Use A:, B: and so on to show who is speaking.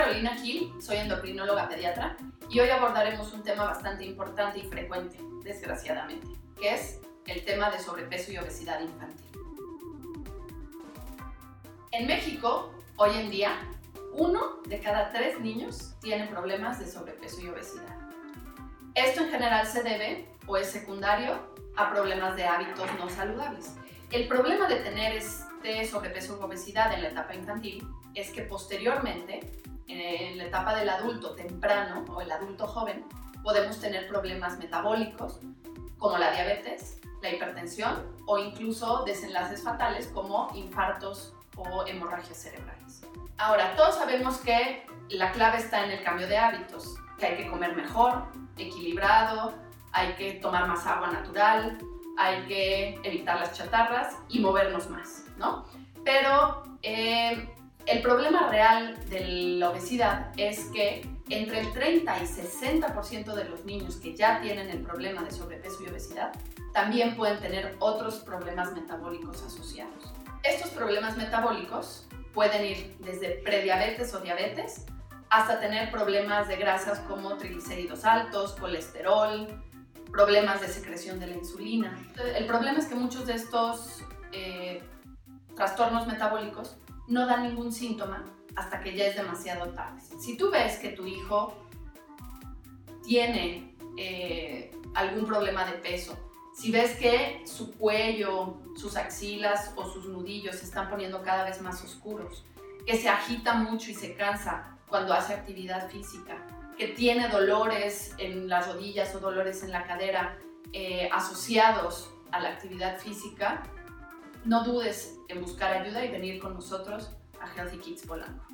A: Carolina Gil, soy endocrinóloga pediatra y hoy abordaremos un tema bastante importante y frecuente, desgraciadamente, que es el tema de sobrepeso y obesidad infantil. En México, hoy en día, uno de cada tres niños tiene problemas de sobrepeso y obesidad. Esto en general se debe o es secundario a problemas de hábitos no saludables. El problema de tener este sobrepeso o obesidad en la etapa infantil es que posteriormente, en la etapa del adulto temprano o el adulto joven, podemos tener problemas metabólicos como la diabetes, la hipertensión o incluso desenlaces fatales como infartos o hemorragias cerebrales. Ahora, todos sabemos que la clave está en el cambio de hábitos, que hay que comer mejor, equilibrado, hay que tomar más agua natural, hay que evitar las chatarras y movernos más, ¿no? Pero eh, el problema real de la obesidad es que entre el 30 y 60% de los niños que ya tienen el problema de sobrepeso y obesidad también pueden tener otros problemas metabólicos asociados. Estos problemas metabólicos pueden ir desde prediabetes o diabetes hasta tener problemas de grasas como triglicéridos altos, colesterol, problemas de secreción de la insulina. El problema es que muchos de estos eh, trastornos metabólicos no dan ningún síntoma hasta que ya es demasiado tarde. Si tú ves que tu hijo tiene eh, algún problema de peso, si ves que su cuello, sus axilas o sus nudillos se están poniendo cada vez más oscuros, que se agita mucho y se cansa cuando hace actividad física, que tiene dolores en las rodillas o dolores en la cadera eh, asociados a la actividad física, no dudes en buscar ayuda y venir con nosotros a Healthy Kids Polanco.